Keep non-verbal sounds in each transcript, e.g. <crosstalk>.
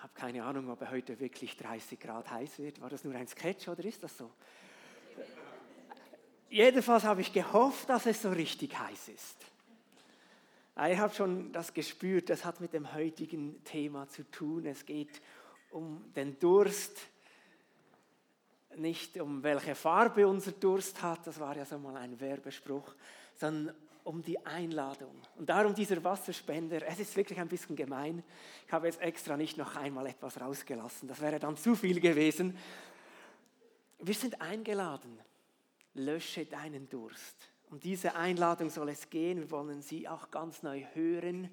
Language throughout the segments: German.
habe keine Ahnung, ob er heute wirklich 30 Grad heiß wird. War das nur ein Sketch oder ist das so? Jedenfalls habe ich gehofft, dass es so richtig heiß ist. Ich habe schon das gespürt, das hat mit dem heutigen Thema zu tun. Es geht um den Durst, nicht um welche Farbe unser Durst hat, das war ja so mal ein Werbespruch, sondern um die Einladung. Und darum dieser Wasserspender, es ist wirklich ein bisschen gemein. Ich habe jetzt extra nicht noch einmal etwas rausgelassen, das wäre dann zu viel gewesen. Wir sind eingeladen, lösche deinen Durst. Um diese Einladung soll es gehen, wir wollen sie auch ganz neu hören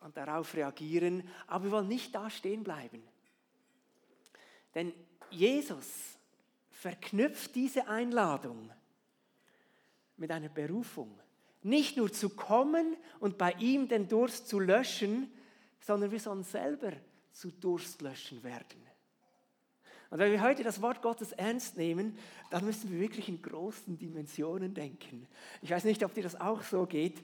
und darauf reagieren, aber wir wollen nicht da stehen bleiben. Denn Jesus verknüpft diese Einladung mit einer Berufung. Nicht nur zu kommen und bei ihm den Durst zu löschen, sondern wir sollen selber zu Durstlöschen werden. Und wenn wir heute das Wort Gottes ernst nehmen, dann müssen wir wirklich in großen Dimensionen denken. Ich weiß nicht, ob dir das auch so geht.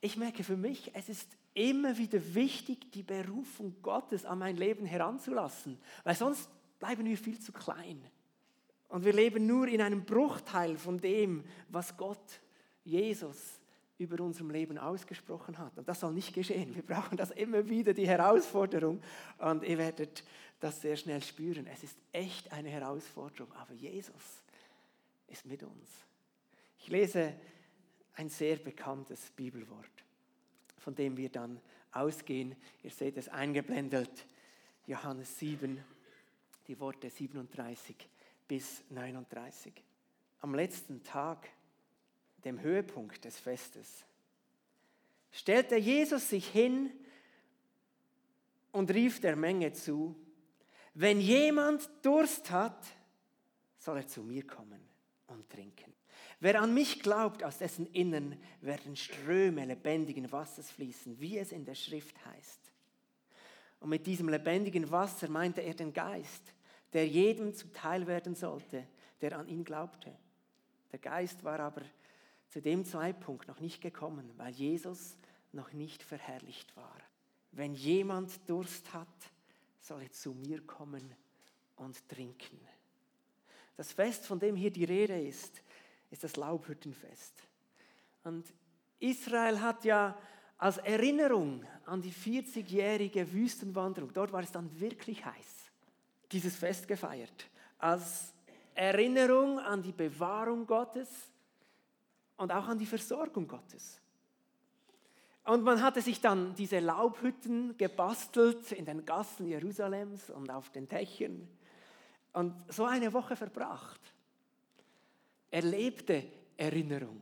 Ich merke für mich, es ist immer wieder wichtig, die Berufung Gottes an mein Leben heranzulassen, weil sonst bleiben wir viel zu klein. Und wir leben nur in einem Bruchteil von dem, was Gott, Jesus, über unserem Leben ausgesprochen hat. Und das soll nicht geschehen. Wir brauchen das immer wieder, die Herausforderung. Und ihr werdet das sehr schnell spüren. Es ist echt eine Herausforderung, aber Jesus ist mit uns. Ich lese ein sehr bekanntes Bibelwort, von dem wir dann ausgehen. Ihr seht es eingeblendet, Johannes 7, die Worte 37 bis 39. Am letzten Tag, dem Höhepunkt des Festes, stellte Jesus sich hin und rief der Menge zu, wenn jemand Durst hat, soll er zu mir kommen und trinken. Wer an mich glaubt, aus dessen Innern werden Ströme lebendigen Wassers fließen, wie es in der Schrift heißt. Und mit diesem lebendigen Wasser meinte er den Geist, der jedem zuteil werden sollte, der an ihn glaubte. Der Geist war aber zu dem Zeitpunkt noch nicht gekommen, weil Jesus noch nicht verherrlicht war. Wenn jemand Durst hat, soll er zu mir kommen und trinken. Das Fest, von dem hier die Rede ist, ist das Laubhüttenfest. Und Israel hat ja als Erinnerung an die 40-jährige Wüstenwanderung, dort war es dann wirklich heiß, dieses Fest gefeiert. Als Erinnerung an die Bewahrung Gottes und auch an die Versorgung Gottes. Und man hatte sich dann diese Laubhütten gebastelt in den Gassen Jerusalems und auf den Dächern und so eine Woche verbracht. Erlebte Erinnerung.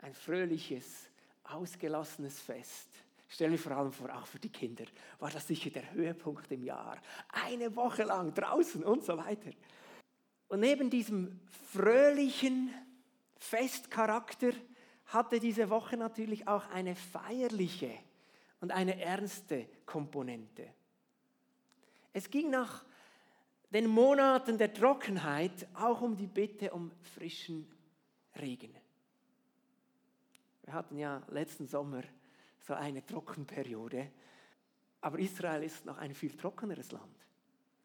Ein fröhliches, ausgelassenes Fest stelle mir vor allem vor, auch für die Kinder, war das sicher der Höhepunkt im Jahr. Eine Woche lang draußen und so weiter. Und neben diesem fröhlichen Festcharakter hatte diese Woche natürlich auch eine feierliche und eine ernste Komponente. Es ging nach den Monaten der Trockenheit auch um die Bitte um frischen Regen. Wir hatten ja letzten Sommer so eine Trockenperiode. Aber Israel ist noch ein viel trockeneres Land.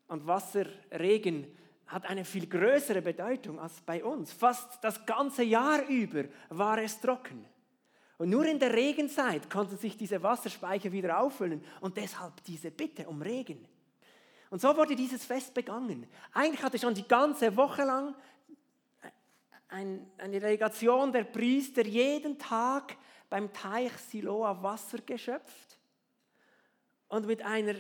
Und Wasser, Regen hat eine viel größere Bedeutung als bei uns. Fast das ganze Jahr über war es trocken. Und nur in der Regenzeit konnten sich diese Wasserspeicher wieder auffüllen und deshalb diese Bitte um Regen. Und so wurde dieses Fest begangen. Eigentlich hatte schon die ganze Woche lang eine Delegation der Priester jeden Tag beim Teich Siloa Wasser geschöpft und mit einer,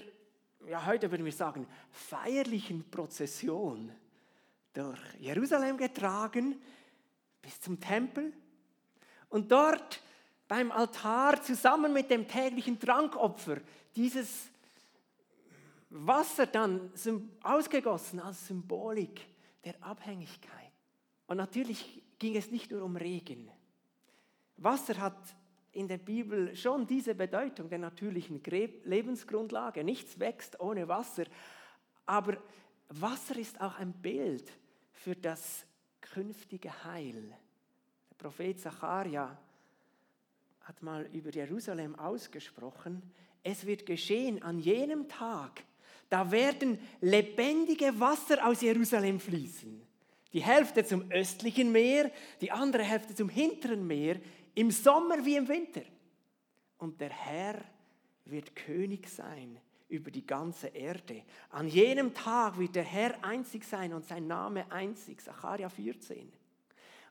ja heute würden wir sagen, feierlichen Prozession durch Jerusalem getragen bis zum Tempel und dort beim Altar zusammen mit dem täglichen Trankopfer dieses Wasser dann ausgegossen als Symbolik der Abhängigkeit. Und natürlich ging es nicht nur um Regen. Wasser hat in der Bibel schon diese Bedeutung der natürlichen Lebensgrundlage. Nichts wächst ohne Wasser. Aber Wasser ist auch ein Bild für das künftige Heil. Der Prophet Zacharia hat mal über Jerusalem ausgesprochen, es wird geschehen an jenem Tag, da werden lebendige Wasser aus Jerusalem fließen. Die Hälfte zum östlichen Meer, die andere Hälfte zum hinteren Meer, im Sommer wie im Winter. Und der Herr wird König sein über die ganze Erde. An jenem Tag wird der Herr einzig sein und sein Name einzig. Sacharja 14.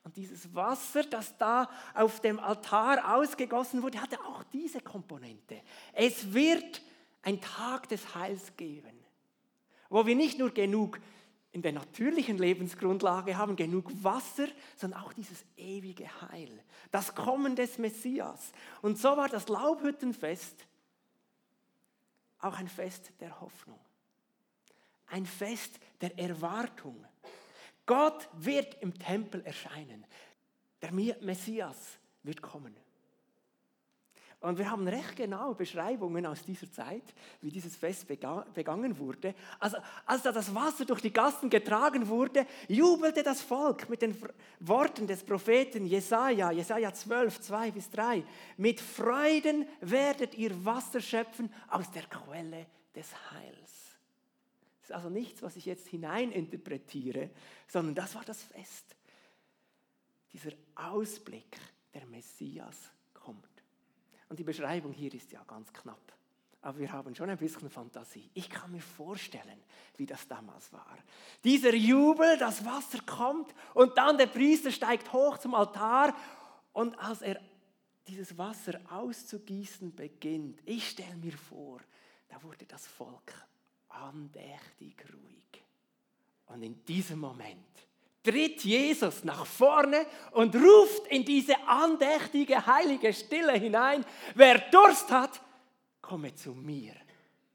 Und dieses Wasser, das da auf dem Altar ausgegossen wurde, hatte auch diese Komponente. Es wird ein Tag des Heils geben, wo wir nicht nur genug in der natürlichen Lebensgrundlage haben, genug Wasser, sondern auch dieses ewige Heil, das Kommen des Messias. Und so war das Laubhüttenfest auch ein Fest der Hoffnung, ein Fest der Erwartung. Gott wird im Tempel erscheinen. Der Messias wird kommen. Und wir haben recht genaue Beschreibungen aus dieser Zeit, wie dieses Fest begangen wurde. Also, als da das Wasser durch die Gassen getragen wurde, jubelte das Volk mit den Worten des Propheten Jesaja, Jesaja 12, 2 bis 3. Mit Freuden werdet ihr Wasser schöpfen aus der Quelle des Heils. Das ist also nichts, was ich jetzt hineininterpretiere, sondern das war das Fest. Dieser Ausblick, der Messias kommt. Und die Beschreibung hier ist ja ganz knapp. Aber wir haben schon ein bisschen Fantasie. Ich kann mir vorstellen, wie das damals war. Dieser Jubel, das Wasser kommt und dann der Priester steigt hoch zum Altar und als er dieses Wasser auszugießen beginnt, ich stelle mir vor, da wurde das Volk andächtig ruhig. Und in diesem Moment tritt Jesus nach vorne und ruft in diese andächtige, heilige Stille hinein, wer Durst hat, komme zu mir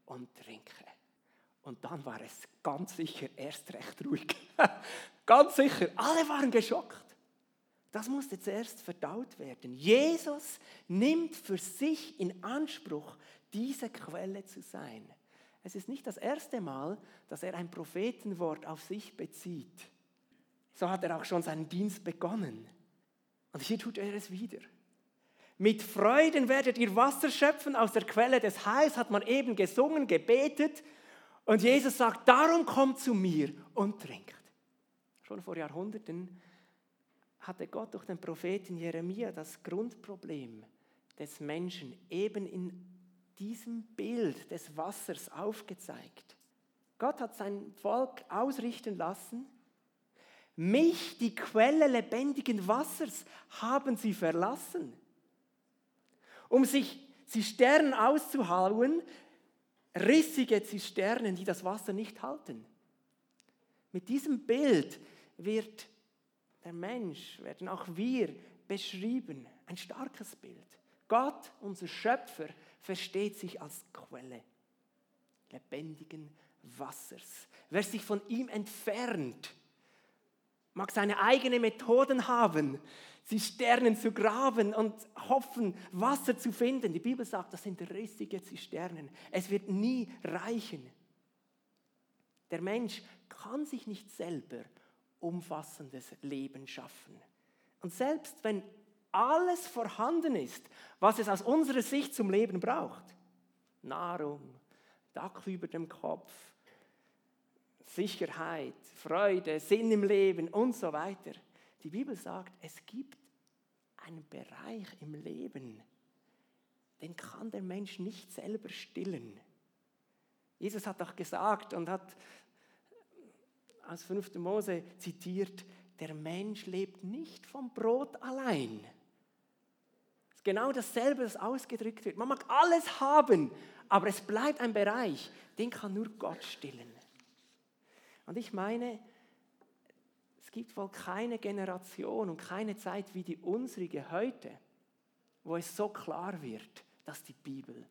und trinke. Und dann war es ganz sicher erst recht ruhig. <laughs> ganz sicher, alle waren geschockt. Das musste zuerst verdaut werden. Jesus nimmt für sich in Anspruch, diese Quelle zu sein. Es ist nicht das erste Mal, dass er ein Prophetenwort auf sich bezieht. So hat er auch schon seinen Dienst begonnen. Und hier tut er es wieder. Mit Freuden werdet ihr Wasser schöpfen aus der Quelle des Heils, hat man eben gesungen, gebetet. Und Jesus sagt, darum kommt zu mir und trinkt. Schon vor Jahrhunderten hatte Gott durch den Propheten Jeremia das Grundproblem des Menschen eben in diesem Bild des Wassers aufgezeigt. Gott hat sein Volk ausrichten lassen, mich, die Quelle lebendigen Wassers, haben sie verlassen. Um sich Zisternen auszuhauen, rissige Zisternen, die das Wasser nicht halten. Mit diesem Bild wird der Mensch, werden auch wir beschrieben. Ein starkes Bild. Gott, unser Schöpfer, versteht sich als Quelle lebendigen Wassers. Wer sich von ihm entfernt, mag seine eigenen Methoden haben, Zisternen zu graben und hoffen, Wasser zu finden. Die Bibel sagt, das sind rissige Zisternen. Es wird nie reichen. Der Mensch kann sich nicht selber umfassendes Leben schaffen. Und selbst wenn alles vorhanden ist, was es aus unserer Sicht zum Leben braucht, Nahrung, Dach über dem Kopf, Sicherheit, Freude, Sinn im Leben und so weiter. Die Bibel sagt, es gibt einen Bereich im Leben, den kann der Mensch nicht selber stillen. Jesus hat doch gesagt und hat aus 5. Mose zitiert, der Mensch lebt nicht vom Brot allein. Es ist genau dasselbe, das ausgedrückt wird. Man mag alles haben, aber es bleibt ein Bereich, den kann nur Gott stillen. Und ich meine, es gibt wohl keine Generation und keine Zeit wie die unsrige heute, wo es so klar wird, dass die Bibel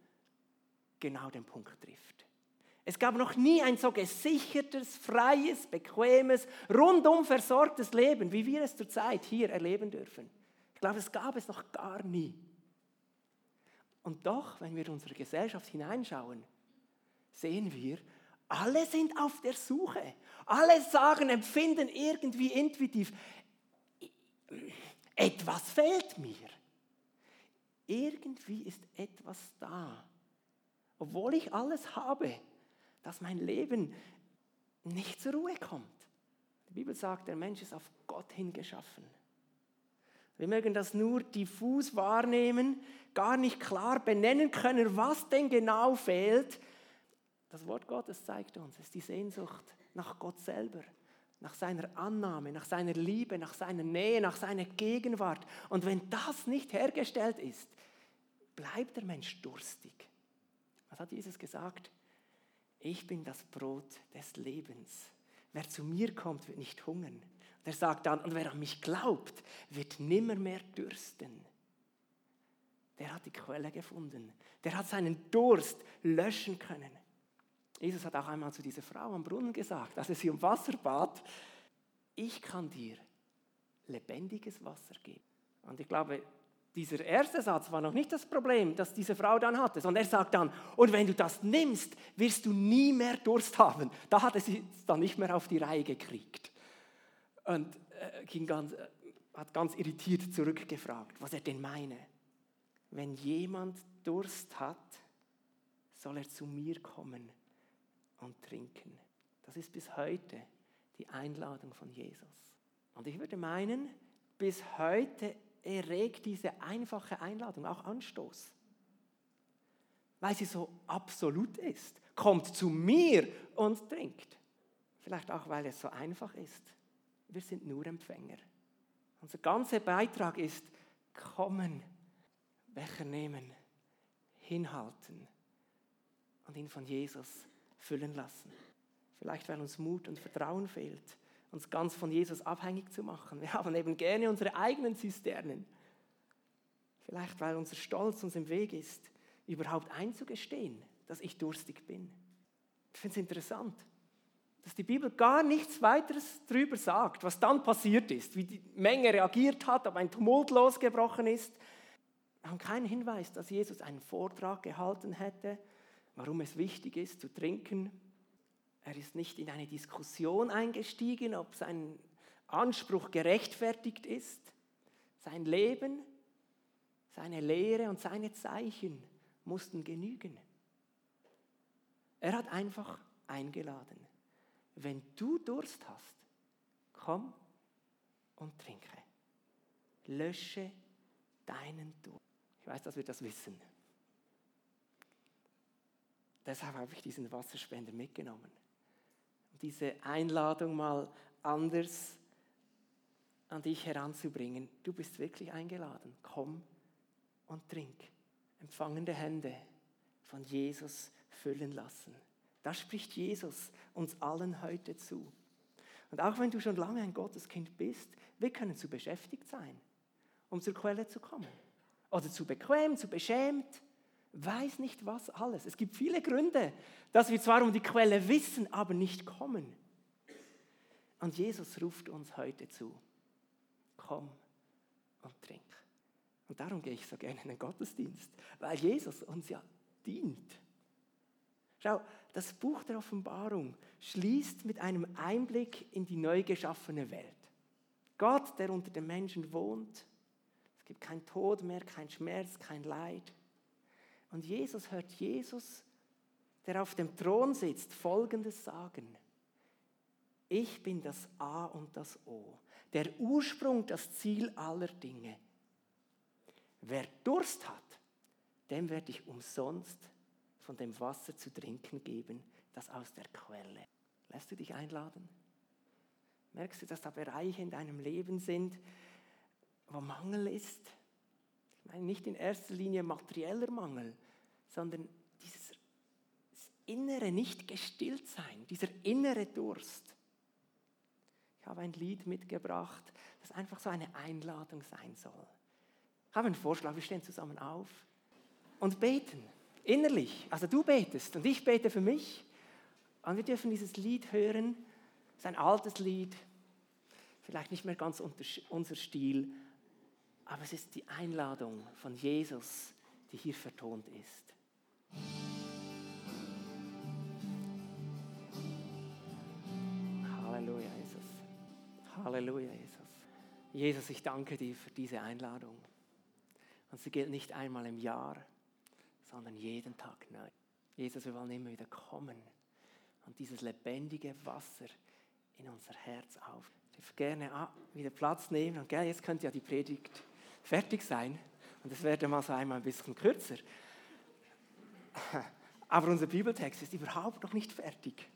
genau den Punkt trifft. Es gab noch nie ein so gesichertes, freies, bequemes, rundum versorgtes Leben, wie wir es zurzeit hier erleben dürfen. Ich glaube, es gab es noch gar nie. Und doch, wenn wir in unsere Gesellschaft hineinschauen, sehen wir, alle sind auf der Suche. Alle sagen, empfinden irgendwie intuitiv, etwas fehlt mir. Irgendwie ist etwas da, obwohl ich alles habe, dass mein Leben nicht zur Ruhe kommt. Die Bibel sagt, der Mensch ist auf Gott hingeschaffen. Wir mögen das nur diffus wahrnehmen, gar nicht klar benennen können, was denn genau fehlt. Das Wort Gottes zeigt uns, es ist die Sehnsucht nach Gott selber, nach seiner Annahme, nach seiner Liebe, nach seiner Nähe, nach seiner Gegenwart. Und wenn das nicht hergestellt ist, bleibt der Mensch durstig. Was hat Jesus gesagt? Ich bin das Brot des Lebens. Wer zu mir kommt, wird nicht hungern. Und er sagt dann, und wer an mich glaubt, wird nimmer mehr dürsten. Der hat die Quelle gefunden. Der hat seinen Durst löschen können. Jesus hat auch einmal zu dieser Frau am Brunnen gesagt, als er sie um Wasser bat, ich kann dir lebendiges Wasser geben. Und ich glaube, dieser erste Satz war noch nicht das Problem, das diese Frau dann hatte, sondern er sagt dann, und wenn du das nimmst, wirst du nie mehr Durst haben. Da hat er sie dann nicht mehr auf die Reihe gekriegt. Und äh, ging ganz, äh, hat ganz irritiert zurückgefragt, was er denn meine. Wenn jemand Durst hat, soll er zu mir kommen und trinken. Das ist bis heute die Einladung von Jesus. Und ich würde meinen, bis heute erregt diese einfache Einladung auch Anstoß. Weil sie so absolut ist. Kommt zu mir und trinkt. Vielleicht auch, weil es so einfach ist. Wir sind nur Empfänger. Unser ganzer Beitrag ist kommen, Becher nehmen, hinhalten und ihn von Jesus füllen lassen. Vielleicht, weil uns Mut und Vertrauen fehlt uns ganz von Jesus abhängig zu machen. Wir haben eben gerne unsere eigenen Zisternen. Vielleicht, weil unser Stolz uns im Weg ist, überhaupt einzugestehen, dass ich durstig bin. Ich finde es interessant, dass die Bibel gar nichts weiteres darüber sagt, was dann passiert ist, wie die Menge reagiert hat, ob ein Tumult losgebrochen ist. Wir haben keinen Hinweis, dass Jesus einen Vortrag gehalten hätte, warum es wichtig ist zu trinken, er ist nicht in eine Diskussion eingestiegen, ob sein Anspruch gerechtfertigt ist. Sein Leben, seine Lehre und seine Zeichen mussten genügen. Er hat einfach eingeladen. Wenn du Durst hast, komm und trinke. Lösche deinen Durst. Ich weiß, dass wir das wissen. Deshalb habe ich diesen Wasserspender mitgenommen diese Einladung mal anders an dich heranzubringen. Du bist wirklich eingeladen. Komm und trink. Empfangende Hände von Jesus füllen lassen. Das spricht Jesus uns allen heute zu. Und auch wenn du schon lange ein Gotteskind bist, wir können zu beschäftigt sein, um zur Quelle zu kommen. Oder zu bequem, zu beschämt, weiß nicht was alles. Es gibt viele Gründe, dass wir zwar um die Quelle wissen, aber nicht kommen. Und Jesus ruft uns heute zu, komm und trink. Und darum gehe ich so gerne in den Gottesdienst, weil Jesus uns ja dient. Schau, das Buch der Offenbarung schließt mit einem Einblick in die neu geschaffene Welt. Gott, der unter den Menschen wohnt. Es gibt kein Tod mehr, kein Schmerz, kein Leid. Und Jesus hört Jesus, der auf dem Thron sitzt, Folgendes sagen. Ich bin das A und das O, der Ursprung, das Ziel aller Dinge. Wer Durst hat, dem werde ich umsonst von dem Wasser zu trinken geben, das aus der Quelle. Lässt du dich einladen? Merkst du, dass da Bereiche in deinem Leben sind, wo Mangel ist? Meine nicht in erster Linie materieller Mangel, sondern dieses innere nicht gestillt sein, dieser innere Durst. Ich habe ein Lied mitgebracht, das einfach so eine Einladung sein soll. Ich habe einen Vorschlag, wir stehen zusammen auf und beten, innerlich. Also du betest und ich bete für mich. Und wir dürfen dieses Lied hören. Es ist ein altes Lied, vielleicht nicht mehr ganz unser Stil, aber es ist die Einladung von Jesus, die hier vertont ist. Halleluja, Jesus. Halleluja, Jesus. Jesus, ich danke dir für diese Einladung. Und sie gilt nicht einmal im Jahr, sondern jeden Tag neu. Jesus, wir wollen immer wieder kommen und dieses lebendige Wasser in unser Herz auf. Ich darf gerne wieder Platz nehmen und jetzt könnte ja die Predigt fertig sein und es werde mal so einmal ein bisschen kürzer. <laughs> Aber unser Bibeltext ist überhaupt noch nicht fertig,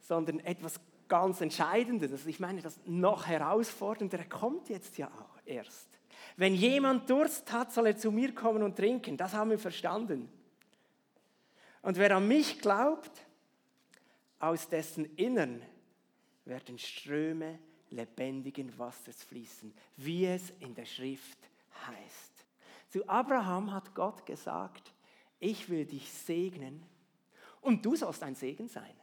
sondern etwas ganz Entscheidendes. Also ich meine, das noch herausfordernde kommt jetzt ja auch erst. Wenn jemand Durst hat, soll er zu mir kommen und trinken. Das haben wir verstanden. Und wer an mich glaubt, aus dessen Innern werden Ströme lebendigen Wassers fließen, wie es in der Schrift heißt. Zu Abraham hat Gott gesagt, ich will dich segnen und du sollst ein Segen sein.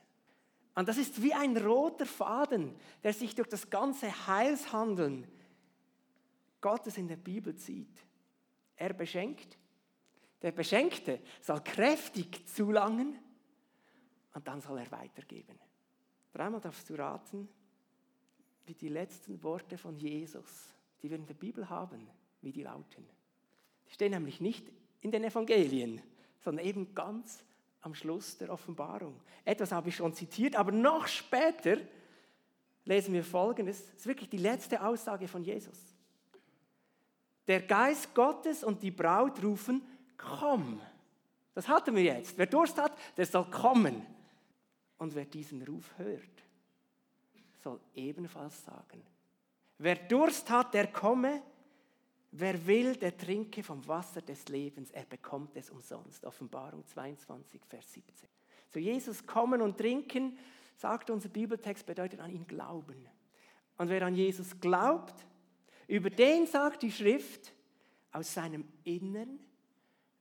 Und das ist wie ein roter Faden, der sich durch das ganze Heilshandeln Gottes in der Bibel zieht. Er beschenkt, der Beschenkte soll kräftig zulangen und dann soll er weitergeben. Dreimal darfst du raten, wie die letzten Worte von Jesus, die wir in der Bibel haben, wie die lauten. Die stehen nämlich nicht in den Evangelien, sondern eben ganz am Schluss der Offenbarung. Etwas habe ich schon zitiert, aber noch später lesen wir Folgendes. Das ist wirklich die letzte Aussage von Jesus. Der Geist Gottes und die Braut rufen, komm. Das hatten wir jetzt. Wer Durst hat, der soll kommen. Und wer diesen Ruf hört, soll ebenfalls sagen, wer Durst hat, der komme. Wer will, der trinke vom Wasser des Lebens, er bekommt es umsonst. Offenbarung 22, Vers 17. Zu Jesus kommen und trinken, sagt unser Bibeltext, bedeutet an ihn glauben. Und wer an Jesus glaubt, über den sagt die Schrift, aus seinem Innern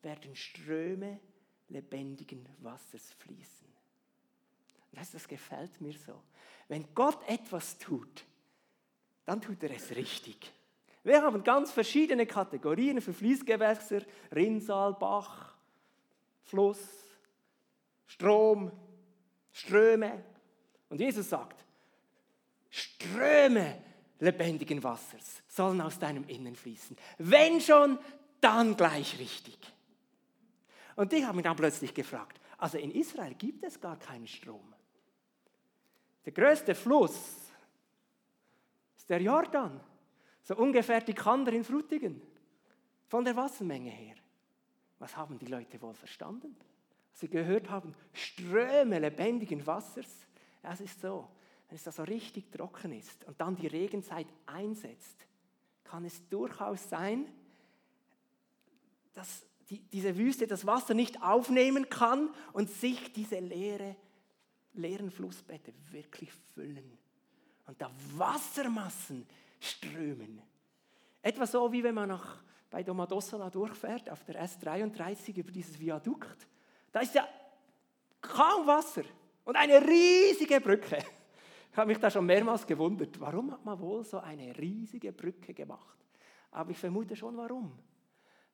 werden Ströme lebendigen Wassers fließen. Das, das gefällt mir so. Wenn Gott etwas tut, dann tut er es richtig. Wir haben ganz verschiedene Kategorien für Fließgewässer, Rinnsal, Bach, Fluss, Strom, Ströme. Und Jesus sagt, Ströme lebendigen Wassers sollen aus deinem Innen fließen. Wenn schon, dann gleich richtig. Und ich habe mich dann plötzlich gefragt, also in Israel gibt es gar keinen Strom. Der größte Fluss ist der Jordan. So ungefähr die Kander in Frutigen. Von der Wassermenge her. Was haben die Leute wohl verstanden? Sie gehört haben, Ströme lebendigen Wassers. Es ist so, wenn es da so richtig trocken ist und dann die Regenzeit einsetzt, kann es durchaus sein, dass die, diese Wüste das Wasser nicht aufnehmen kann und sich diese leere, leeren Flussbette wirklich füllen. Und da Wassermassen strömen. Etwa so, wie wenn man nach, bei Domodossola durchfährt, auf der S33 über dieses Viadukt. Da ist ja kaum Wasser und eine riesige Brücke. Ich habe mich da schon mehrmals gewundert, warum hat man wohl so eine riesige Brücke gemacht? Aber ich vermute schon, warum.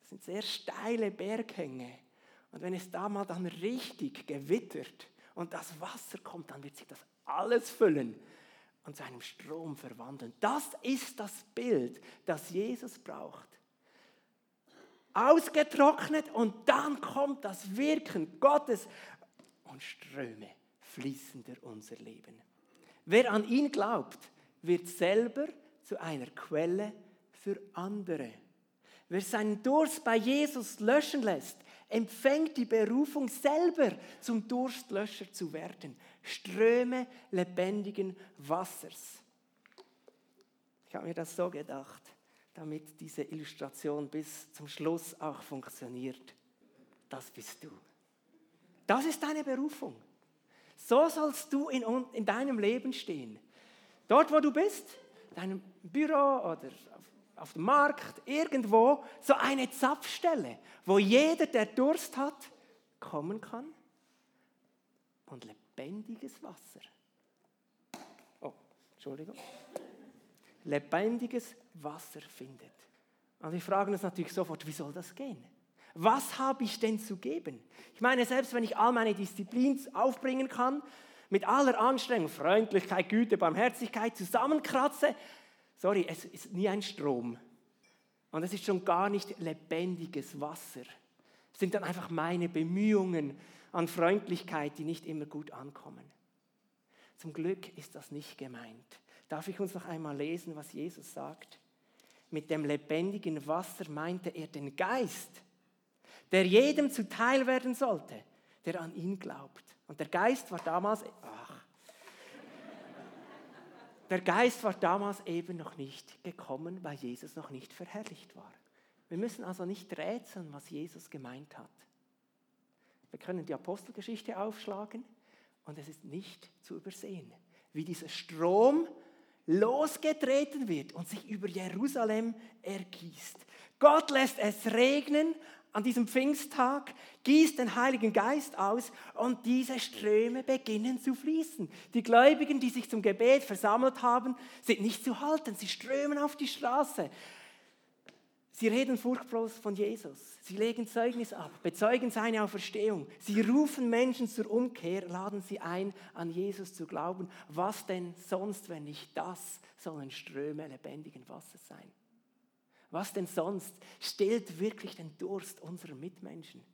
Das sind sehr steile Berghänge. Und wenn es da mal dann richtig gewittert und das Wasser kommt, dann wird sich das alles füllen und zu einem Strom verwandeln. Das ist das Bild, das Jesus braucht. Ausgetrocknet und dann kommt das Wirken Gottes und Ströme fließen durch unser Leben. Wer an ihn glaubt, wird selber zu einer Quelle für andere. Wer seinen Durst bei Jesus löschen lässt, empfängt die Berufung selber zum Durstlöscher zu werden. Ströme lebendigen Wassers. Ich habe mir das so gedacht, damit diese Illustration bis zum Schluss auch funktioniert. Das bist du. Das ist deine Berufung. So sollst du in, in deinem Leben stehen. Dort, wo du bist, in deinem Büro oder auf auf dem Markt, irgendwo, so eine Zapfstelle, wo jeder, der Durst hat, kommen kann und lebendiges Wasser. Oh, Entschuldigung. Lebendiges Wasser findet. Und wir fragen uns natürlich sofort, wie soll das gehen? Was habe ich denn zu geben? Ich meine, selbst wenn ich all meine Disziplin aufbringen kann, mit aller Anstrengung, Freundlichkeit, Güte, Barmherzigkeit zusammenkratze, sorry, es ist nie ein Strom. Und es ist schon gar nicht lebendiges Wasser. Es sind dann einfach meine Bemühungen an Freundlichkeit, die nicht immer gut ankommen. Zum Glück ist das nicht gemeint. Darf ich uns noch einmal lesen, was Jesus sagt? Mit dem lebendigen Wasser meinte er den Geist, der jedem zuteil werden sollte, der an ihn glaubt. Und der Geist war damals, ach, der Geist war damals eben noch nicht gekommen, weil Jesus noch nicht verherrlicht war. Wir müssen also nicht rätseln, was Jesus gemeint hat. Wir können die Apostelgeschichte aufschlagen und es ist nicht zu übersehen, wie dieser Strom losgetreten wird und sich über Jerusalem ergießt. Gott lässt es regnen an diesem Pfingsttag, gießt den Heiligen Geist aus und diese Ströme beginnen zu fließen. Die Gläubigen, die sich zum Gebet versammelt haben, sind nicht zu halten, sie strömen auf die Straße. Sie reden furchtlos von Jesus. Sie legen Zeugnis ab, bezeugen seine Auferstehung. Sie rufen Menschen zur Umkehr, laden sie ein, an Jesus zu glauben. Was denn sonst, wenn nicht das, sollen Ströme lebendigen Wassers sein? Was denn sonst stillt wirklich den Durst unserer Mitmenschen?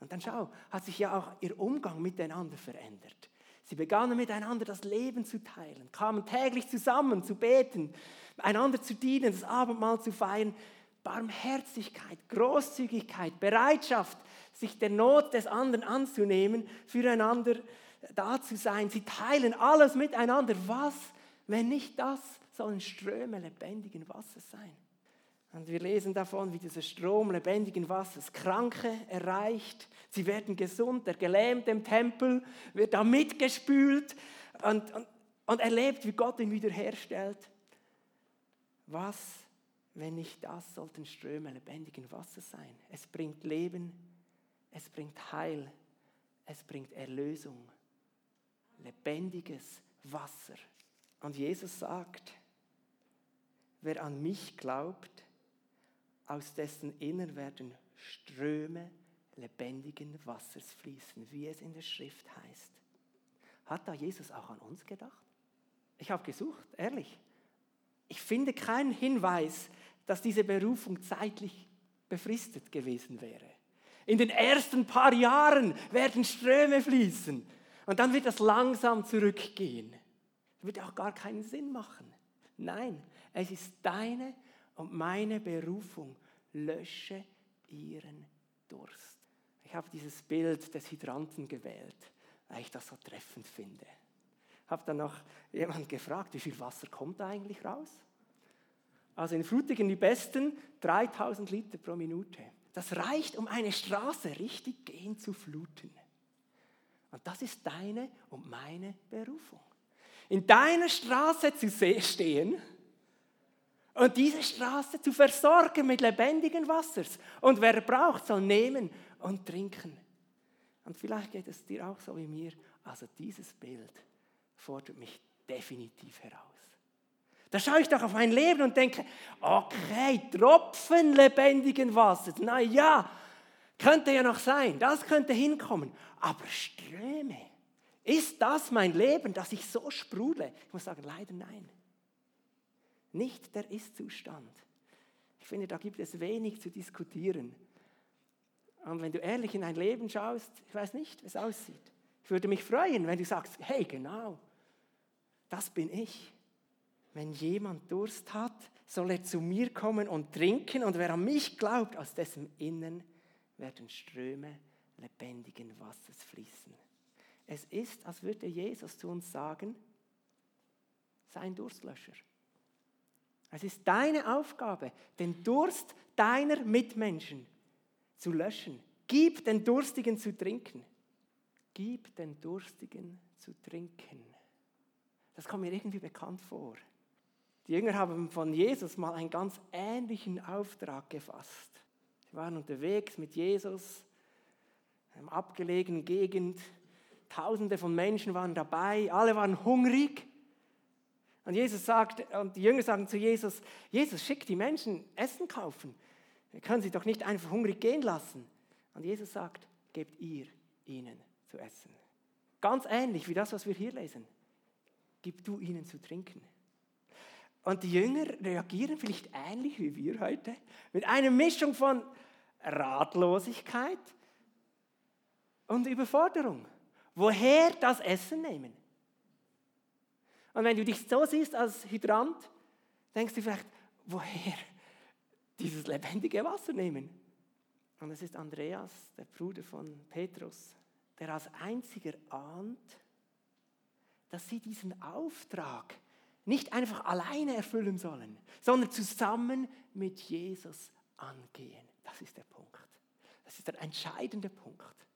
Und dann schau, hat sich ja auch ihr Umgang miteinander verändert. Sie begannen miteinander das Leben zu teilen, kamen täglich zusammen zu beten, einander zu dienen, das Abendmahl zu feiern. Barmherzigkeit, Großzügigkeit, Bereitschaft, sich der Not des anderen anzunehmen, füreinander da zu sein. Sie teilen alles miteinander. Was, wenn nicht das, sollen Ströme lebendigen Wassers sein? Und wir lesen davon, wie dieser Strom lebendigen Wassers Kranke erreicht. Sie werden gesund. Der Gelähmte im Tempel wird da mitgespült und, und, und erlebt, wie Gott ihn wiederherstellt. Was, wenn nicht das, sollten Ströme lebendigen Wassers sein? Es bringt Leben, es bringt Heil, es bringt Erlösung. Lebendiges Wasser. Und Jesus sagt, wer an mich glaubt, aus dessen Innern werden Ströme lebendigen Wassers fließen, wie es in der Schrift heißt. Hat da Jesus auch an uns gedacht? Ich habe gesucht, ehrlich. Ich finde keinen Hinweis, dass diese Berufung zeitlich befristet gewesen wäre. In den ersten paar Jahren werden Ströme fließen und dann wird das langsam zurückgehen. Das wird auch gar keinen Sinn machen. Nein, es ist deine und meine Berufung. Lösche ihren Durst. Ich habe dieses Bild des Hydranten gewählt, weil ich das so treffend finde. Habe dann noch jemand gefragt, wie viel Wasser kommt da eigentlich raus? Also in Frutigen die besten 3000 Liter pro Minute. Das reicht, um eine Straße richtig gehen zu fluten. Und das ist deine und meine Berufung. In deiner Straße zu stehen und diese Straße zu versorgen mit lebendigen Wassers. Und wer braucht, soll nehmen und trinken. Und vielleicht geht es dir auch so wie mir. Also dieses Bild fordert mich definitiv heraus. Da schaue ich doch auf mein Leben und denke, okay, Tropfen lebendigen Wassers. Na ja, könnte ja noch sein, das könnte hinkommen. Aber Ströme, ist das mein Leben, dass ich so sprudle? Ich muss sagen, leider nein nicht der Ist-Zustand. Ich finde, da gibt es wenig zu diskutieren. Und wenn du ehrlich in dein Leben schaust, ich weiß nicht, wie es aussieht. Ich würde mich freuen, wenn du sagst, hey, genau, das bin ich. Wenn jemand Durst hat, soll er zu mir kommen und trinken. Und wer an mich glaubt, aus dessen Innen werden Ströme lebendigen Wassers fließen. Es ist, als würde Jesus zu uns sagen, sein Durstlöscher. Es ist deine Aufgabe, den Durst deiner Mitmenschen zu löschen. Gib den Durstigen zu trinken. Gib den Durstigen zu trinken. Das kommt mir irgendwie bekannt vor. Die Jünger haben von Jesus mal einen ganz ähnlichen Auftrag gefasst. Sie waren unterwegs mit Jesus in einer abgelegenen Gegend. Tausende von Menschen waren dabei, alle waren hungrig. Und Jesus sagt, und die Jünger sagen zu Jesus, Jesus, schick die Menschen Essen kaufen. Wir können sie doch nicht einfach hungrig gehen lassen. Und Jesus sagt, gebt ihr ihnen zu essen. Ganz ähnlich wie das, was wir hier lesen. Gib du ihnen zu trinken. Und die Jünger reagieren vielleicht ähnlich wie wir heute, mit einer Mischung von Ratlosigkeit und Überforderung. Woher das Essen nehmen? Und wenn du dich so siehst als Hydrant, denkst du vielleicht, woher dieses lebendige Wasser nehmen? Und es ist Andreas, der Bruder von Petrus, der als einziger ahnt, dass sie diesen Auftrag nicht einfach alleine erfüllen sollen, sondern zusammen mit Jesus angehen. Das ist der Punkt. Das ist der entscheidende Punkt.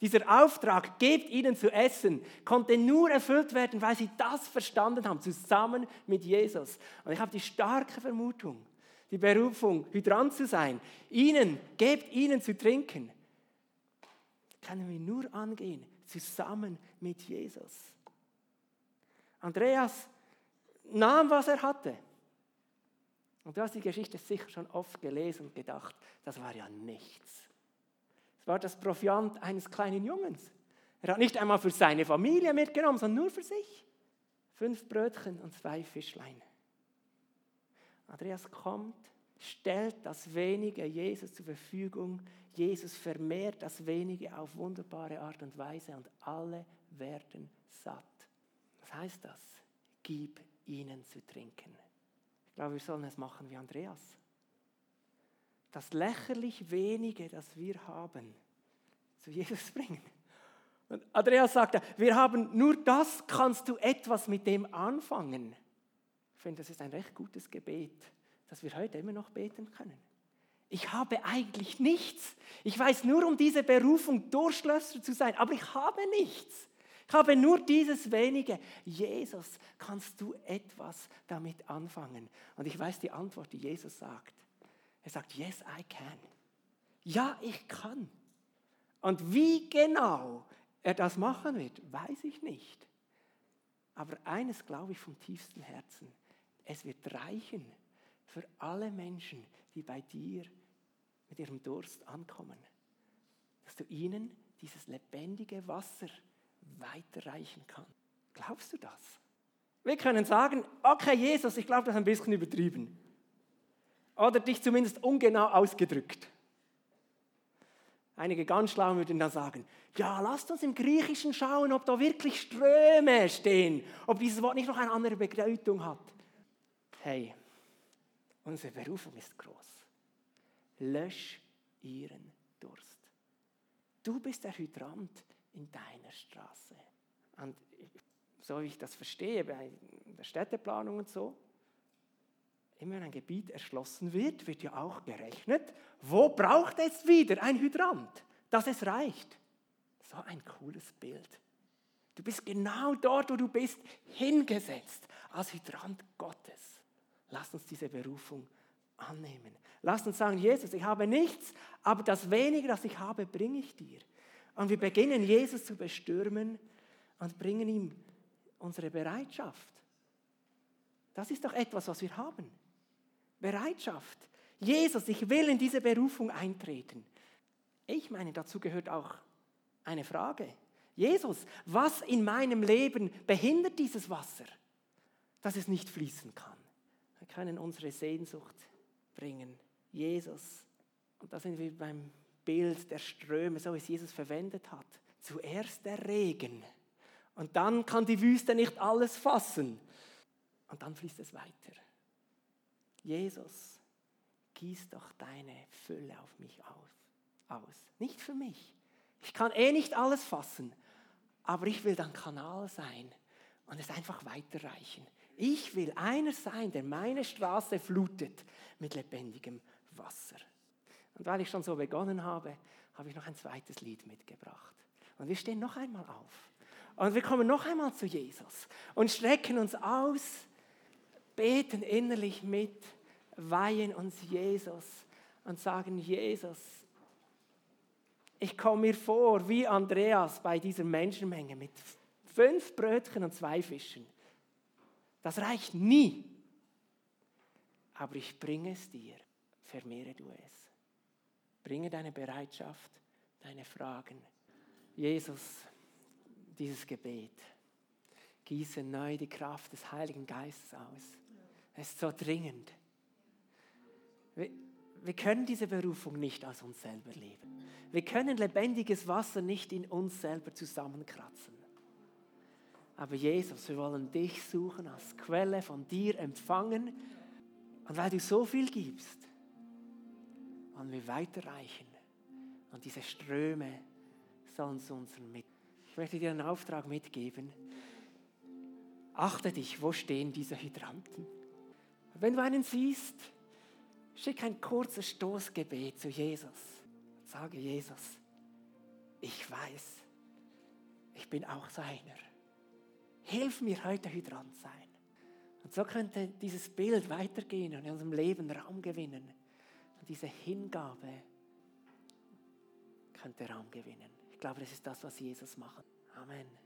Dieser Auftrag, gebt ihnen zu essen, konnte nur erfüllt werden, weil sie das verstanden haben, zusammen mit Jesus. Und ich habe die starke Vermutung, die Berufung, Hydrant zu sein, ihnen, gebt ihnen zu trinken, können wir nur angehen, zusammen mit Jesus. Andreas nahm, was er hatte. Und du hast die Geschichte sicher schon oft gelesen und gedacht, das war ja nichts. War das Proviant eines kleinen Jungens. Er hat nicht einmal für seine Familie mitgenommen, sondern nur für sich. Fünf Brötchen und zwei Fischlein. Andreas kommt, stellt das Wenige Jesus zur Verfügung. Jesus vermehrt das Wenige auf wunderbare Art und Weise und alle werden satt. Was heißt das? Gib ihnen zu trinken. Ich glaube, wir sollen es machen wie Andreas. Das lächerlich wenige, das wir haben, zu Jesus bringen. Und Andreas sagte, wir haben nur das, kannst du etwas mit dem anfangen. Ich finde, das ist ein recht gutes Gebet, das wir heute immer noch beten können. Ich habe eigentlich nichts. Ich weiß nur um diese Berufung, Durchschlösser zu sein, aber ich habe nichts. Ich habe nur dieses wenige. Jesus, kannst du etwas damit anfangen? Und ich weiß die Antwort, die Jesus sagt. Er sagt, yes, I can. Ja, ich kann. Und wie genau er das machen wird, weiß ich nicht. Aber eines glaube ich vom tiefsten Herzen. Es wird reichen für alle Menschen, die bei dir mit ihrem Durst ankommen. Dass du ihnen dieses lebendige Wasser weiterreichen kann. Glaubst du das? Wir können sagen, okay Jesus, ich glaube, das ist ein bisschen übertrieben. Oder dich zumindest ungenau ausgedrückt. Einige ganz schlau würden dann sagen, ja, lasst uns im Griechischen schauen, ob da wirklich Ströme stehen, ob dieses Wort nicht noch eine andere Bedeutung hat. Hey, unsere Berufung ist groß. Lösch ihren Durst. Du bist der Hydrant in deiner Straße. Und so wie ich das verstehe, bei der Städteplanung und so, immer wenn ein Gebiet erschlossen wird, wird ja auch gerechnet, wo braucht es wieder ein Hydrant, dass es reicht. So ein cooles Bild. Du bist genau dort, wo du bist, hingesetzt als Hydrant Gottes. Lass uns diese Berufung annehmen. Lass uns sagen, Jesus, ich habe nichts, aber das wenige, das ich habe, bringe ich dir. Und wir beginnen Jesus zu bestürmen und bringen ihm unsere Bereitschaft. Das ist doch etwas, was wir haben. Bereitschaft. Jesus, ich will in diese Berufung eintreten. Ich meine, dazu gehört auch eine Frage. Jesus, was in meinem Leben behindert dieses Wasser, dass es nicht fließen kann? Wir können unsere Sehnsucht bringen. Jesus, und da sind wir beim Bild der Ströme, so wie es Jesus verwendet hat. Zuerst der Regen und dann kann die Wüste nicht alles fassen und dann fließt es weiter. Jesus, gieß doch deine Fülle auf mich aus. aus. Nicht für mich. Ich kann eh nicht alles fassen, aber ich will dann Kanal sein und es einfach weiterreichen. Ich will einer sein, der meine Straße flutet mit lebendigem Wasser. Und weil ich schon so begonnen habe, habe ich noch ein zweites Lied mitgebracht. Und wir stehen noch einmal auf. Und wir kommen noch einmal zu Jesus und strecken uns aus, beten innerlich mit, weihen uns Jesus und sagen, Jesus, ich komme mir vor wie Andreas bei dieser Menschenmenge mit fünf Brötchen und zwei Fischen. Das reicht nie. Aber ich bringe es dir, vermehre du es. Bringe deine Bereitschaft, deine Fragen. Jesus, dieses Gebet. Gieße neu die Kraft des Heiligen Geistes aus. Es ist so dringend. Wir können diese Berufung nicht aus uns selber leben. Wir können lebendiges Wasser nicht in uns selber zusammenkratzen. Aber Jesus, wir wollen dich suchen als Quelle von dir empfangen. Und weil du so viel gibst, wollen wir weiterreichen. Und diese Ströme sollen zu unseren mit. Ich möchte dir einen Auftrag mitgeben. Achte dich, wo stehen diese Hydranten? Wenn du einen siehst, schick ein kurzes Stoßgebet zu Jesus. Sage Jesus, ich weiß, ich bin auch so einer. Hilf mir heute Hydrant sein. Und so könnte dieses Bild weitergehen und in unserem Leben Raum gewinnen. Und diese Hingabe könnte Raum gewinnen. Ich glaube, das ist das, was Jesus macht. Amen.